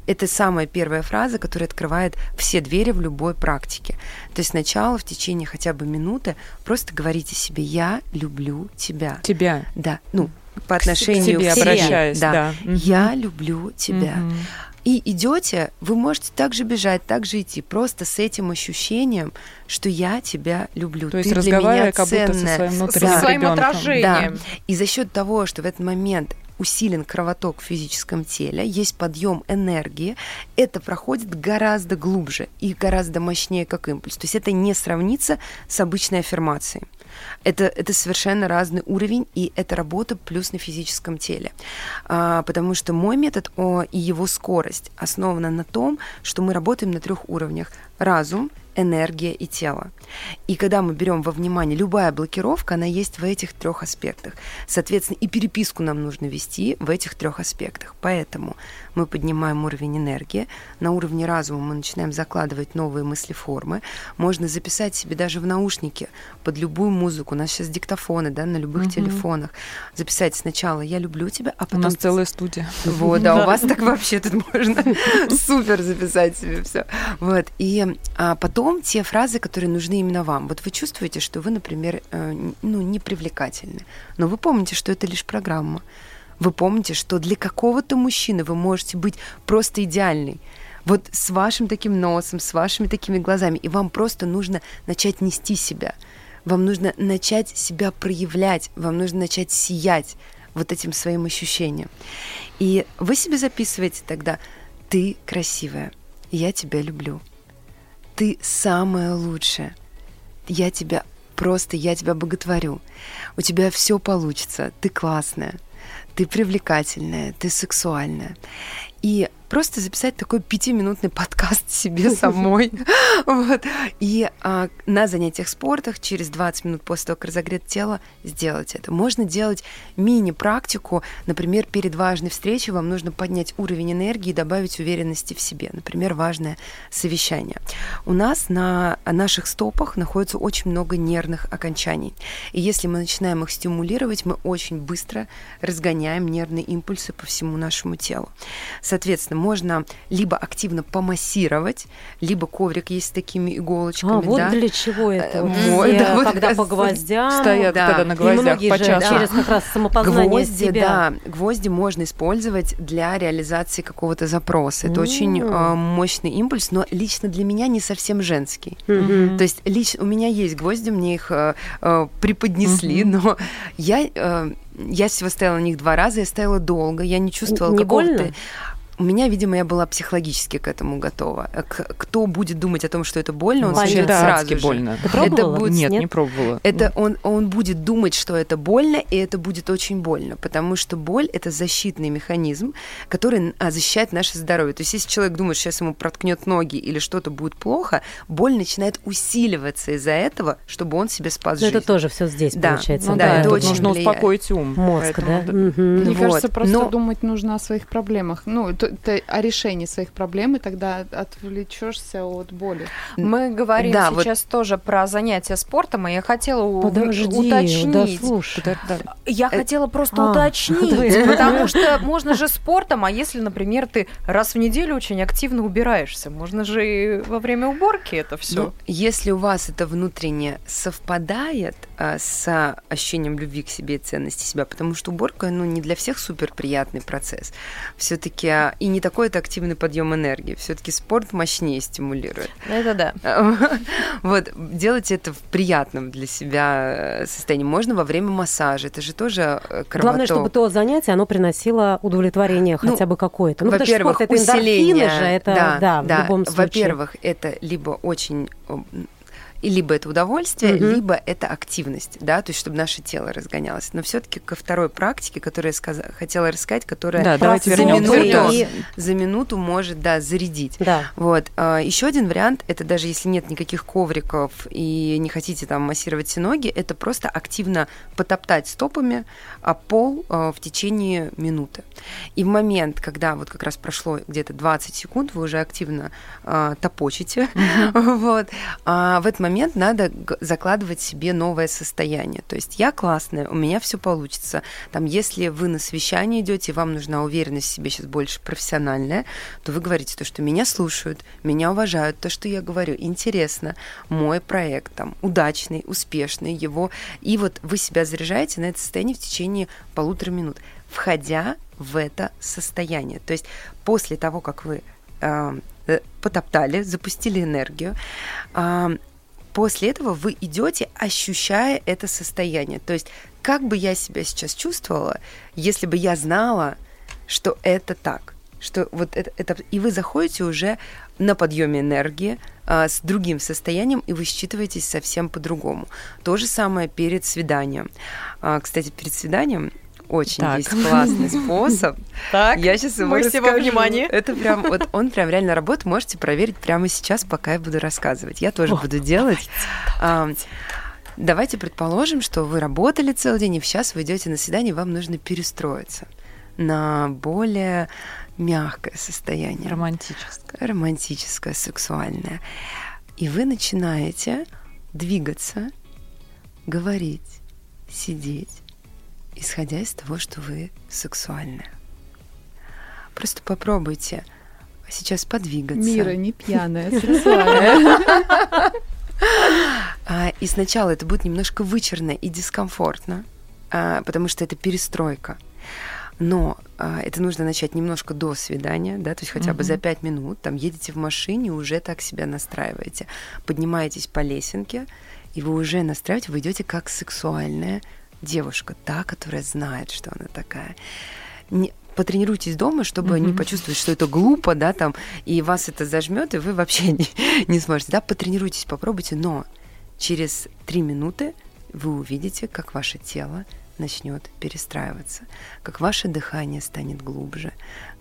Это самая первая фраза, которая открывает все двери в любой практике. То есть сначала в течение хотя бы минуты просто говорите себе «я люблю тебя».
Тебя.
Да, ну, по
К
отношению
себе
к себе.
обращаясь, да. Мгм.
Я люблю тебя.
Мгм.
И идете, вы можете также бежать, также идти, просто с этим ощущением, что я тебя люблю.
То есть
ты для
разговаривая
меня
как будто со
ценная.
своим
Со
внутренним
Да.
своим отражением.
И за счет того, что в этот момент усилен кровоток в физическом теле, есть подъем энергии, это проходит гораздо глубже и гораздо мощнее как импульс. То есть это не сравнится с обычной аффирмацией. Это, это совершенно разный уровень, и это работа плюс на физическом теле. А, потому что мой метод о, и его скорость основана на том, что мы работаем на трех уровнях. Разум, энергия и тело. И когда мы берем во внимание любая блокировка, она есть в этих трех аспектах. Соответственно, и переписку нам нужно вести в этих трех аспектах. Поэтому мы поднимаем уровень энергии, на уровне разума мы начинаем закладывать новые мысли-формы. Можно записать себе даже в наушники под любую музыку. У нас сейчас диктофоны, да, на любых
Мгм.
телефонах. Записать сначала «я люблю тебя», а
У
потом
нас целая студия.
вот, да, у вас так вообще тут можно *laughs* супер записать себе все. Вот, и а, потом те фразы, которые нужны именно вам. Вот вы чувствуете, что вы, например, э, ну, не привлекательны, но вы помните, что это лишь программа. Вы помните, что для какого-то мужчины вы можете быть просто идеальной. Вот с вашим таким носом, с вашими такими глазами. И вам просто нужно начать нести себя. Вам нужно начать себя проявлять. Вам нужно начать сиять вот этим своим ощущением. И вы себе записываете тогда «Ты красивая, я тебя люблю, ты самая лучшая, я тебя просто, я тебя боготворю, у тебя все получится, ты классная, ты привлекательная, ты сексуальная». И просто записать такой пятиминутный подкаст *laughs* себе *laughs* самой. Вот. И а, на занятиях спортах через 20 минут после того, как разогрет тело, сделать это. Можно делать мини-практику, например, перед важной встречей вам нужно поднять уровень энергии и добавить уверенности в себе. Например, важное совещание. У нас на наших стопах находится очень много нервных окончаний. И если мы начинаем их стимулировать, мы очень быстро разгоняем нервные импульсы по всему нашему телу. Соответственно, можно либо активно помассировать, либо коврик есть с такими иголочками.
А, вот
да.
для чего это?
Э,
Вот
мой,
все,
да, вот
когда по гвоздям.
Стоят,
Да.
когда на гвоздях по
же
часу.
через как раз самопознание
Гвозди,
себя.
да, гвозди можно использовать для реализации какого-то запроса. Это очень
М.
э, мощный импульс, но лично для меня не совсем женский.
Мгм.
То есть лично у меня есть гвозди, мне их э, э, преподнесли, но я э, я всего ставила на них два раза, я ставила долго, я не чувствовала
Не
какого-то.
больно?
У меня, видимо, я была психологически к этому готова. Э, К- кто будет думать о том, что это больно, он
Понятно.
это
сразу
адски
же.
больно.
Ты пробовала?
будет-
Нет,
Нет?
не пробовала.
Это он, он будет думать, что это больно, и это будет очень больно, потому что боль – это защитный механизм, который а, защищает наше здоровье. То есть если человек думает, что сейчас ему проткнет ноги или что-то будет плохо, боль начинает усиливаться из-за этого, чтобы он себе спас
Но
жизнь.
это тоже все здесь
Да.
получается.
Ну
да,
да,
это очень
нужно
влияет.
успокоить ум.
Мозг,
Поэтому
да?
да.
Мгм.
Мне
Вот.
кажется, просто
Но-
думать нужно о своих проблемах. Ну, то- то- о решении своих проблем, и тогда отвлечешься от боли.
Мы говорим
Да, вот-
сейчас тоже про занятия спортом, и я хотела
Подожди,
уточнить.
да слушай.
Я
Э,
хотела просто
а,
уточнить,
давайте.
потому что можно же спортом, а если, например, ты раз в неделю очень активно убираешься, можно же и во время уборки это все.
Ну, если у вас это внутренне совпадает а, с ощущением любви к себе и ценности себя, потому что уборка, ну, не для всех супер приятный процесс. Все-таки и не такой это активный подъем энергии. Все-таки спорт мощнее стимулирует.
это да. *laughs*
Вот, делайте это в приятном для себя э, состоянии. Можно во время массажа. Это же тоже э, кровоток.
Главное, чтобы то занятие, оно приносило удовлетворение
Ну,
хотя бы какое-то. Ну,
Во-первых, усиление.
же, это да, в любом случае.
Во-первых, это либо очень и либо это удовольствие,
Мгм.
либо это активность, да, то есть чтобы наше тело разгонялось. Но все-таки ко второй практике, которую я сказа- хотела рассказать, которая
Да, давайте
за минуту,
И-
за минуту может, да, зарядить.
Да.
Вот. Еще один вариант, это даже если нет никаких ковриков и не хотите там массировать все ноги, это просто активно потоптать стопами а пол а, в течение минуты. И в момент, когда вот как раз прошло где-то 20 секунд, вы уже активно а, топочете, *laughs* вот, а в этот момент надо закладывать себе новое состояние. То есть я классная, у меня все получится. Там, если вы на совещание идете, вам нужна уверенность в себе сейчас больше профессиональная, то вы говорите то, что меня слушают, меня уважают, то, что я говорю, интересно, мой проект там удачный, успешный, его, и вот вы себя заряжаете на это состояние в течение полутора минут, входя в это состояние. То есть после того, как вы э, э, потоптали, запустили энергию, а, после этого вы идете, ощущая это состояние. То есть, как бы я себя сейчас чувствовала, если бы я знала, что это так, что вот это, это и вы заходите уже на подъеме энергии а, с другим состоянием, и вы считываетесь совсем по-другому. То же самое перед свиданием. А, кстати, перед свиданием очень
Так.
есть классный *laughs* способ.
Так,
Я сейчас его
мы все во внимании.
Это прям, вот он прям реально работает. Можете проверить прямо сейчас, пока я буду рассказывать. Я тоже буду делать. А, Давайте предположим, что вы работали целый день, и сейчас вы идете на свидание, вам нужно перестроиться на более мягкое состояние
Романтическое.
романтическое, сексуальное. И вы начинаете двигаться, говорить, сидеть, исходя из того, что вы сексуальная. Просто попробуйте сейчас подвигаться.
Мира не пьяная, *laughs* сексуальная.
А, И сначала это будет немножко вычурно и дискомфортно, а, потому что это перестройка. Но а, это нужно начать немножко до свидания, да, то есть хотя бы
Мгм.
за пять минут, там едете в машине, уже так себя настраиваете. Поднимаетесь по лесенке, и вы уже настраиваете, вы идете как сексуальная девушка, та, которая знает, что она такая. Не- потренируйтесь дома, чтобы не
Мгм.
почувствовать, что это глупо, да, там, и вас это зажмет, и вы вообще *laughs* не, не сможете, да, потренируйтесь, попробуйте, но через три минуты вы увидите, как ваше тело начнет перестраиваться, как ваше дыхание станет глубже,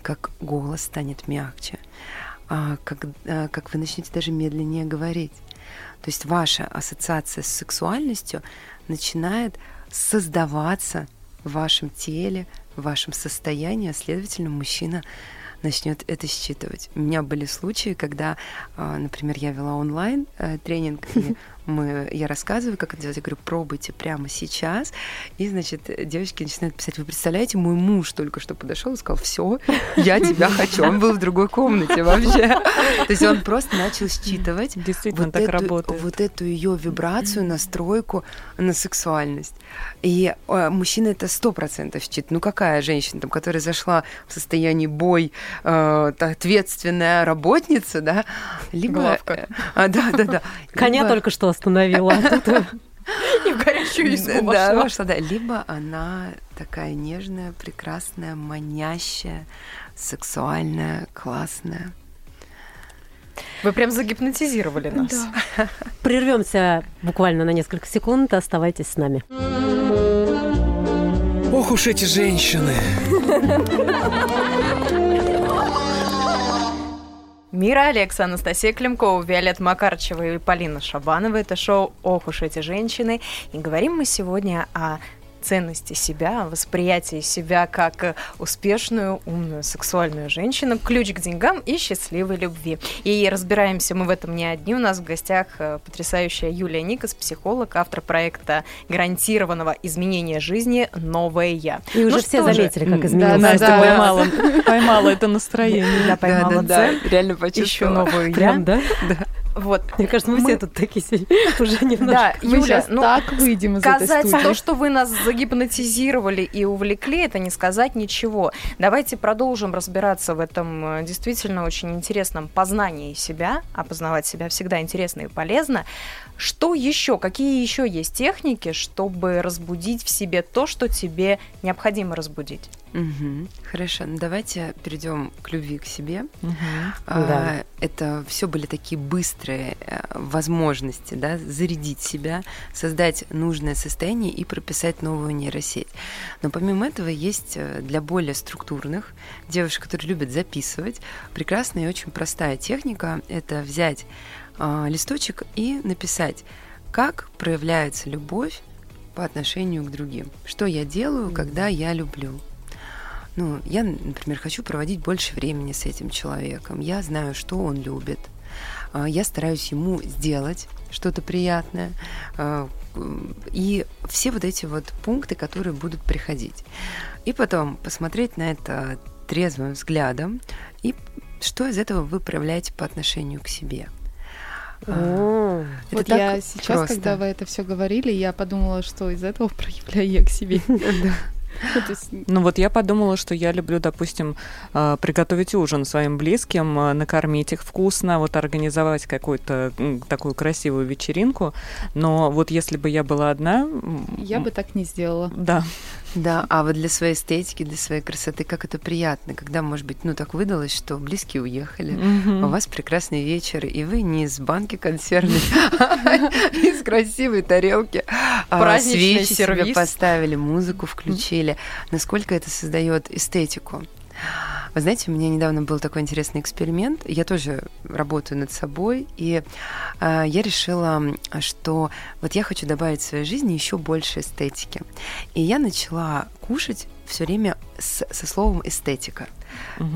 как голос станет мягче, а, как, а, как вы начнете даже медленнее говорить. То есть ваша ассоциация с сексуальностью начинает создаваться в вашем теле, в вашем состоянии, а следовательно, мужчина начнет это считывать. У меня были случаи, когда, а, например, я вела онлайн э, тренинг, и *laughs* мы, я рассказываю, как это делать. Я говорю, пробуйте прямо сейчас. И, значит, девочки начинают писать, вы представляете, мой муж только что подошел и сказал, все, я тебя *laughs* хочу. Он был в другой комнате вообще. То есть он просто начал считывать
Действительно
вот
так
эту,
работает.
вот эту ее вибрацию, настройку на сексуальность. И э, мужчина это сто процентов считает. Ну какая женщина, там, которая зашла в состоянии бой, э, ответственная работница, да, либо...
Главка.
А, да, да, да.
Коня
Либо-
только что остановила. а тут, *laughs*
И в горячую избу
да,
вошла.
вошла, да. Либо она такая нежная, прекрасная, манящая, сексуальная, классная.
Вы прям загипнотизировали нас. *laughs*
Прервемся буквально на несколько секунд. Оставайтесь с нами.
Ох уж эти женщины. *laughs*
Мира Алекса, Анастасия Климкова, Виолетта Макарчева и Полина Шабанова. Это шоу «Ох уж эти женщины». И говорим мы сегодня о ценности себя, о восприятии себя как э, успешную, умную, сексуальную женщину, ключ к деньгам и счастливой любви. И разбираемся мы в этом не одни. У нас в гостях э, потрясающая Юлия Никас, психолог, автор проекта гарантированного изменения жизни «Новое я».
И уже
Ну
все
что же,
заметили, как
Да,
изменилось.
да,
Настя
да.
поймала, поймала это настроение.
Я поймала цель,
реально
ищу
почувствовала.
новую
Прям,
я.
да?
Вот.
Мне кажется, мы,
Мы-
все тут такие сегодня *laughs* уже немножко.
Да,
Мы
Юля,
сейчас
ну,
так выйдем из этой
Сказать
студии.
то, что вы нас загипнотизировали и увлекли, это не сказать ничего. Давайте продолжим разбираться в этом э, действительно очень интересном познании себя. А познавать себя всегда интересно и полезно. Что еще? Какие еще есть техники, чтобы разбудить в себе то, что тебе необходимо разбудить?
Мгм. Хорошо, ну давайте перейдем к любви к себе.
Мгм.
А,
Да.
Это все были такие быстрые э, возможности, да, зарядить себя, создать нужное состояние и прописать новую нейросеть. Но помимо этого есть э, для более структурных девушек, которые любят записывать, прекрасная и очень простая техника. Это взять а, листочек и написать, как проявляется любовь по отношению к другим. Что я делаю, когда я люблю. Ну, я, например, хочу проводить больше времени с этим человеком. Я знаю, что он любит. А, Я стараюсь ему сделать что-то приятное. А, И все вот эти вот пункты, которые будут приходить. И потом посмотреть на это трезвым взглядом и что из этого вы проявляете по отношению к себе. А, это
Вот
так
я сейчас,
просто.
когда вы это все говорили, я подумала, что из этого *laughs* проявляю я к себе. *laughs* Ну,
Ну вот я подумала, что я люблю, допустим, э, приготовить ужин своим близким, э, накормить их вкусно, вот организовать какую-то такую красивую вечеринку. Но вот если бы я была одна,
Я бы так не сделала.
да,
Да, а вот для своей эстетики, для своей красоты, как это приятно, когда, может быть, ну так выдалось, что близкие уехали,
Мгм.
у вас прекрасный вечер, и вы не из банки консервной, а из красивой тарелки. а Свечи себе поставили, музыку включили. Насколько это создает эстетику. Вы знаете, у меня недавно был такой интересный эксперимент. Я тоже работаю над собой, и э, я решила, что вот я хочу добавить в своей жизни еще больше эстетики. И я начала кушать все время с- со словом эстетика.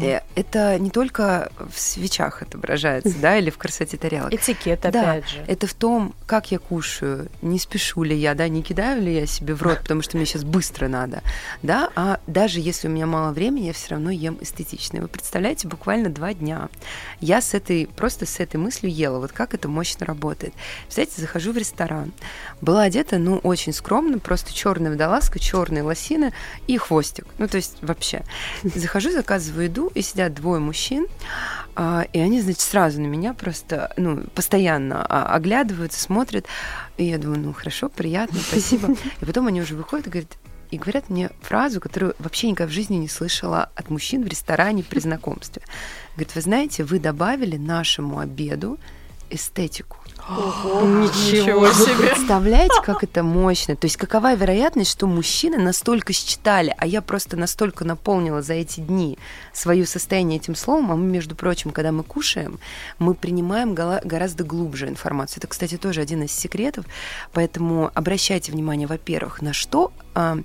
Э, Это не только в свечах отображается, да, или в красоте тарелок.
Этикет,
Да,
опять же.
Это в том, как я кушаю, не спешу ли я, да, не кидаю ли я себе в рот, потому что мне сейчас быстро надо, да, а даже если у меня мало времени, я все равно ем эстетично. И Вы представляете, буквально два дня я с этой, просто с этой мыслью ела, вот как это мощно работает. Представляете, захожу в ресторан, была одета, ну, очень скромно, просто черная водолазка, черные лосины и хвостик, ну, то есть вообще. Захожу, заказываю еду, и сидят двое мужчин, а, и они, значит, сразу на меня просто, ну, постоянно а, оглядываются, смотрят. И я думаю, ну, хорошо, приятно, спасибо. *laughs* И потом они уже выходят и говорят, и говорят мне фразу, которую вообще никогда в жизни не слышала от мужчин в ресторане при знакомстве. Говорит, вы знаете, вы добавили нашему обеду эстетику.
Ничего
Вы
себе.
представляете, как это мощно? То есть какова вероятность, что мужчины настолько считали, а я просто настолько наполнила за эти дни свое состояние этим словом, а мы, между прочим, когда мы кушаем, мы принимаем гораздо глубже информацию. Это, кстати, тоже один из секретов, поэтому обращайте внимание, во-первых, на что, а,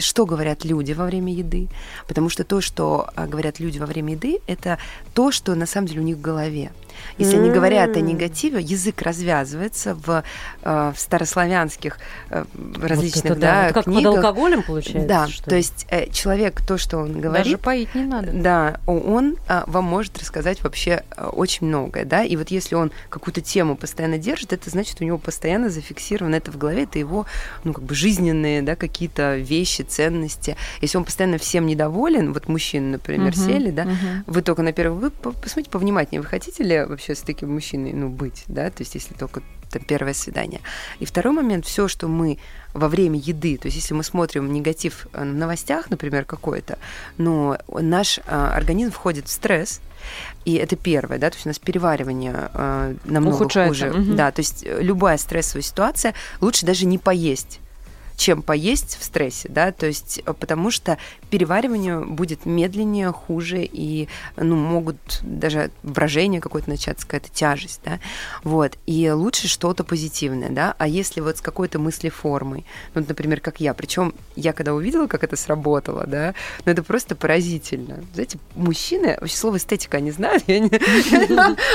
что говорят люди во время еды, потому что то, что а, говорят люди во время еды, это то, что на самом деле у них в голове. Если они говорят о негативе, язык развязывается в, э, в старославянских э, различных
Вот это да.
да,
Это как под
книгах.
алкоголем получается?
Да,
что
то есть э, человек, то, что он
Даже
говорит,
поить не надо.
да, он вам может рассказать вообще очень многое, да, и вот если он какую-то тему постоянно держит, это значит, у него постоянно зафиксировано это в голове, это его, ну, как бы жизненные, да, какие-то вещи, ценности. Если он постоянно всем недоволен, вот мужчины, например,
Мгм,
сели, да,
мгм.
вы только на первый, вы по- посмотрите повнимательнее, вы хотите ли вообще с таким мужчиной, ну, быть, да, то есть если только там, первое свидание. И второй момент, все, что мы во время еды, то есть если мы смотрим негатив э, в новостях, например, какой-то, но наш а, организм входит в стресс, и это первое, да, то есть у нас переваривание э, намного
Ухудшается,
хуже.
мгм.
Да, то есть э, любая стрессовая ситуация лучше даже не поесть чем поесть в стрессе, да, то есть э, потому что переваривание будет медленнее, хуже, и, ну, могут даже брожение какое-то начаться, какая-то тяжесть, да, вот, и лучше что-то позитивное, да, а если вот с какой-то мыслеформой, ну, например, как я, причем я когда увидела, как это сработало, да, ну, это просто поразительно. Знаете, мужчины, вообще слово эстетика они знают, я не-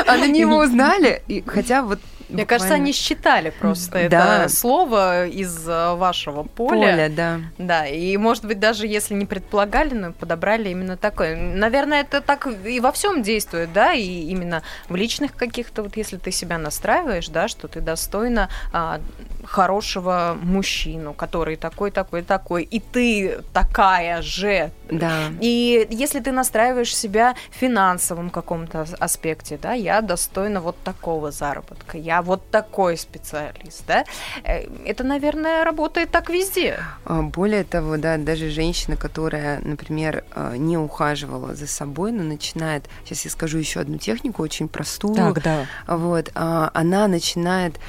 они его узнали, хотя вот
Мне кажется, они считали просто
Да.
это слово из э, вашего поля.
Поля, да.
Да, и, может быть, даже если не предполагали, но подобрали именно такое. Наверное, это так и во всем действует, да, и именно в личных каких-то, вот если ты себя настраиваешь, да, что ты достойна а, хорошего мужчину, который такой, такой, такой, и ты такая же.
Да.
И если ты настраиваешь себя в финансовом каком-то ас- аспекте, да, я достойна вот такого заработка, я вот такой специалист, да, э, это, наверное, работает так везде.
А, Более того, да, даже женщина, которая, например, а, не ухаживала за собой, но начинает, сейчас я скажу еще одну технику, очень простую,
Так, да.
вот, а, она начинает а,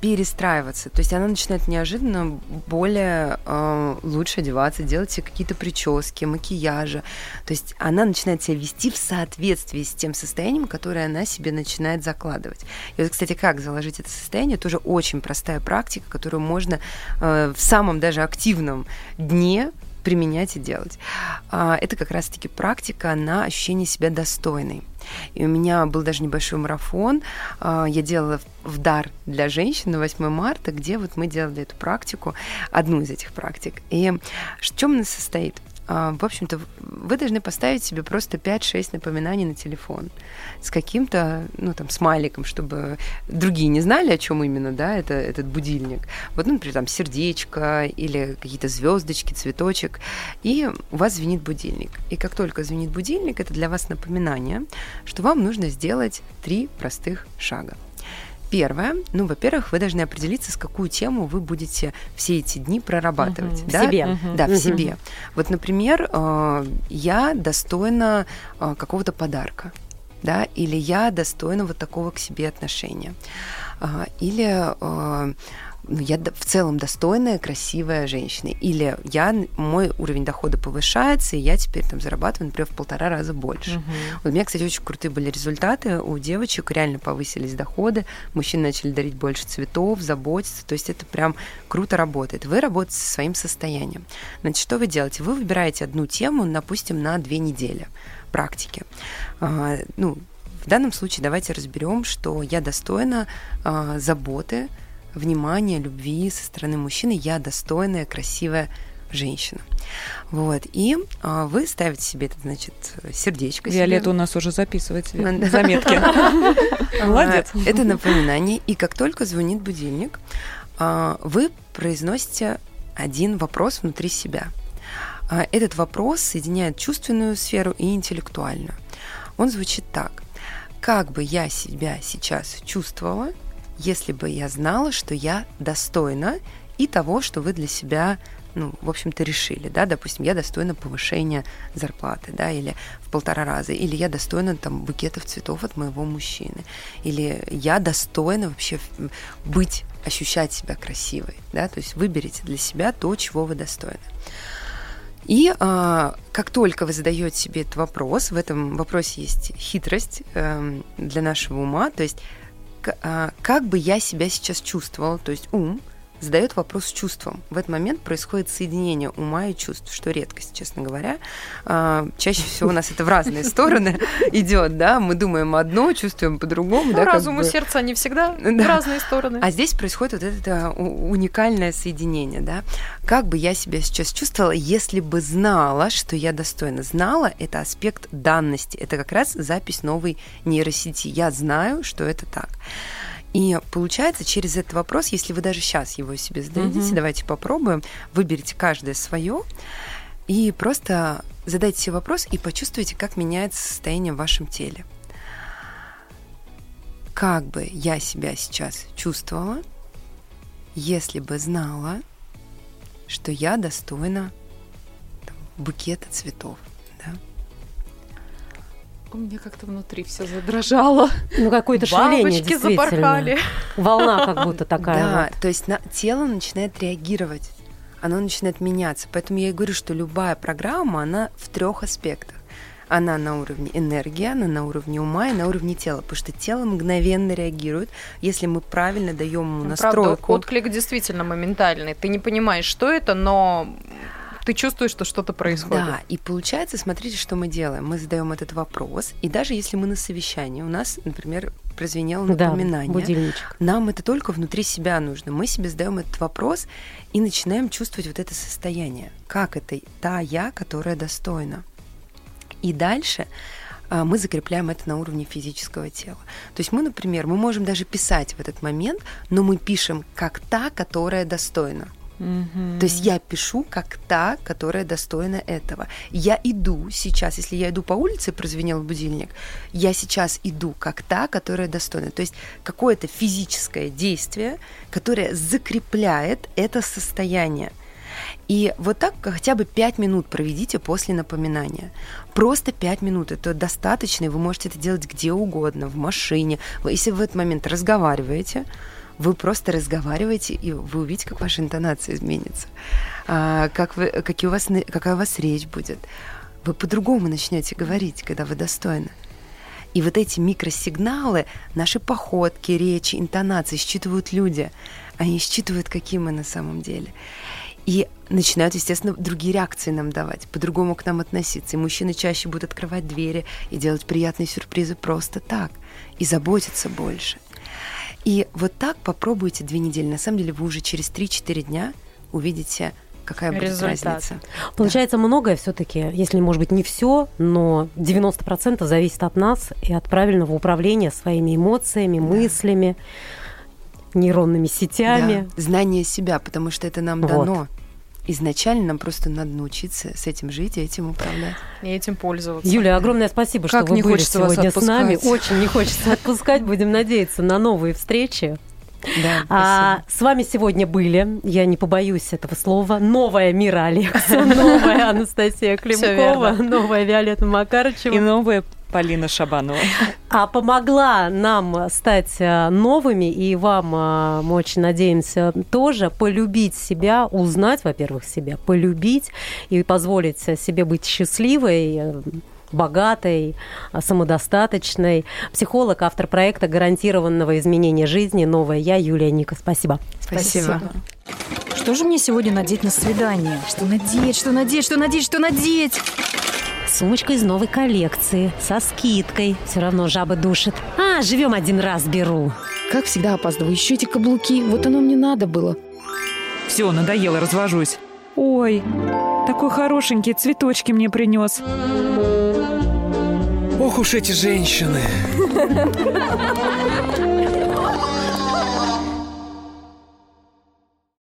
перестраиваться, то есть она начинает неожиданно более а, лучше одеваться, делать себе какие-то прически, макияжи, то есть она начинает себя вести в соответствии с тем состоянием, которое она себе начинает закладывать. И вот, кстати, как заложить это состояние, тоже очень простая практика, которую можно э, в самом даже активном дне применять и делать. А, Это как раз-таки практика на ощущение себя достойной. И у меня был даже небольшой марафон. а, Я делала в- дар для женщин на 8 марта, где вот мы делали эту практику, одну из этих практик. И в чем она состоит? А, В общем-то, вы должны поставить себе просто 5-6 напоминаний на телефон с каким-то, ну, там, смайликом, чтобы другие не знали, о чем именно, да, это, этот будильник. Вот, ну, например, там, сердечко или какие-то звездочки, цветочек, и у вас звенит будильник. И как только звенит будильник, это для вас напоминание, что вам нужно сделать три простых шага. Первое, ну, во-первых, вы должны определиться, с какую тему вы будете все эти дни прорабатывать.
В
да?
себе.
Мгм.
Да, в
Мгм.
себе. Вот, например, э, я достойна э, какого-то подарка, да, или я достойна вот такого к себе отношения, А, или э, ну, я в целом достойная, красивая женщина, или я мой уровень дохода повышается, и я теперь там зарабатываю, например, в полтора раза больше. Вот у меня, кстати, очень крутые были результаты. У девочек реально повысились доходы, мужчины начали дарить больше цветов, заботиться. То есть это прям круто работает. Вы работаете со своим состоянием. Значит, что вы делаете? Вы выбираете одну тему, допустим, на две недели практики. А, ну, в данном случае давайте разберем, что я достойна а, заботы, внимания, любви со стороны мужчины. Я достойная, красивая женщина. Вот. И а, вы ставите себе, это, значит, сердечко. себе.
Виолетта у нас уже записывает себе заметки. *laughs* Молодец.
А, Это напоминание. И как только звонит будильник, а, вы произносите один вопрос внутри себя. А, Этот вопрос соединяет чувственную сферу и интеллектуальную. Он звучит так. Как бы я себя сейчас чувствовала, если бы я знала, что я достойна и того, что вы для себя ну, в общем-то, решили, да, допустим, я достойна повышения зарплаты, да, или в полтора раза, или я достойна там букетов цветов от моего мужчины, или я достойна вообще быть, ощущать себя красивой, да, то есть выберите для себя то, чего вы достойны. И а, как только вы задаете себе этот вопрос, в этом вопросе есть хитрость э, для нашего ума, то есть как бы я себя сейчас чувствовал, то есть ум задает вопрос с чувством. В этот момент происходит соединение ума и чувств, что редкость, честно говоря. А, чаще всего у нас это в разные *laughs* стороны идет, да, мы думаем одно, чувствуем по-другому.
Ну,
да,
разум и сердце, они всегда *laughs* в разные стороны.
А здесь происходит вот это уникальное соединение, да. Как бы я себя сейчас чувствовала, если бы знала, что я достойна. Знала – это аспект данности, это как раз запись новой нейросети. Я знаю, что это так. И получается, через этот вопрос, если вы даже сейчас его себе зададите, mm-hmm. давайте попробуем, выберите каждое свое и просто задайте себе вопрос и почувствуйте, как меняется состояние в вашем теле. Как бы я себя сейчас чувствовала, если бы знала, что я достойна там, букета цветов –
у меня как-то внутри все задрожало.
Ну, какое-то шевеление,
Бабочки запорхали.
Волна как будто такая.
Да,
вот.
то есть на, тело начинает реагировать, оно начинает меняться. Поэтому я и говорю, что любая программа, она в трех аспектах. Она на уровне энергии, она на уровне ума и на уровне тела, потому что тело мгновенно реагирует, если мы правильно даем ему ну, настройку.
Правда, отклик действительно моментальный. Ты не понимаешь, что это, но ты чувствуешь, что что-то происходит.
Да, и получается, смотрите, что мы делаем. Мы задаем этот вопрос, и даже если мы на совещании, у нас, например, прозвенело напоминание, да,
будильничек.
нам это только внутри себя нужно. Мы себе задаем этот вопрос и начинаем чувствовать вот это состояние. Как это та я, которая достойна. И дальше а, мы закрепляем это на уровне физического тела. То есть мы, например, мы можем даже писать в этот момент, но мы пишем как та, которая достойна. Mm-hmm. То есть я пишу как та, которая достойна этого. Я иду сейчас, если я иду по улице, прозвенел будильник, я сейчас иду как та, которая достойна. То есть какое-то физическое действие, которое закрепляет это состояние. И вот так хотя бы 5 минут проведите после напоминания. Просто 5 минут, это достаточно, и вы можете это делать где угодно, в машине. Если вы в этот момент разговариваете, вы просто разговариваете, и вы увидите, как ваша интонация изменится, а, как вы, какие у вас, какая у вас речь будет. Вы по-другому начнете говорить, когда вы достойны. И вот эти микросигналы, наши походки, речи, интонации считывают люди. Они считывают, какие мы на самом деле. И начинают, естественно, другие реакции нам давать, по-другому к нам относиться. И мужчины чаще будут открывать двери и делать приятные сюрпризы просто так. И заботиться больше. И вот так попробуйте две недели. На самом деле вы уже через 3-4 дня увидите какая будет Результат. разница.
Получается, да. многое все-таки, если, может быть, не все, но 90% зависит от нас и от правильного управления своими эмоциями, да. мыслями, нейронными сетями.
Да. Знание себя, потому что это нам вот. дано изначально нам просто надо научиться с этим жить и этим управлять.
И этим пользоваться.
Юля, огромное спасибо,
как
что
вы
были сегодня
с
нами. Очень не хочется отпускать. Будем надеяться на новые встречи.
Да,
а, с вами сегодня были, я не побоюсь этого слова, новая Мира Алекса, новая *laughs* Анастасия Климкова, новая Виолетта Макарычева.
И новая Полина Шабанова.
А помогла нам стать э, новыми, и вам, э, мы очень надеемся, тоже полюбить себя, узнать, во-первых, себя, полюбить и позволить себе быть счастливой, э, богатой, самодостаточной. Психолог, автор проекта гарантированного изменения жизни «Новая я» Юлия Ника. Спасибо.
Спасибо.
Спасибо. Что же мне сегодня надеть на свидание? Что надеть, что надеть, что надеть, что надеть?
Сумочка из новой коллекции, со скидкой. Все равно жаба душит. А, живем один раз, беру.
Как всегда опаздываю. Еще эти каблуки. Вот оно мне надо было.
Все, надоело, развожусь. Ой, такой хорошенький, цветочки мне принес.
Ох уж эти женщины. *laughs*